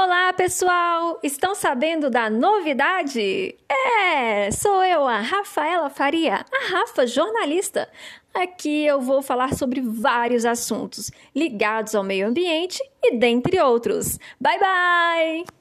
Olá, pessoal! Estão sabendo da novidade? É, sou eu, a Rafaela Faria, a Rafa jornalista. Aqui eu vou falar sobre vários assuntos ligados ao meio ambiente e dentre outros. Bye bye!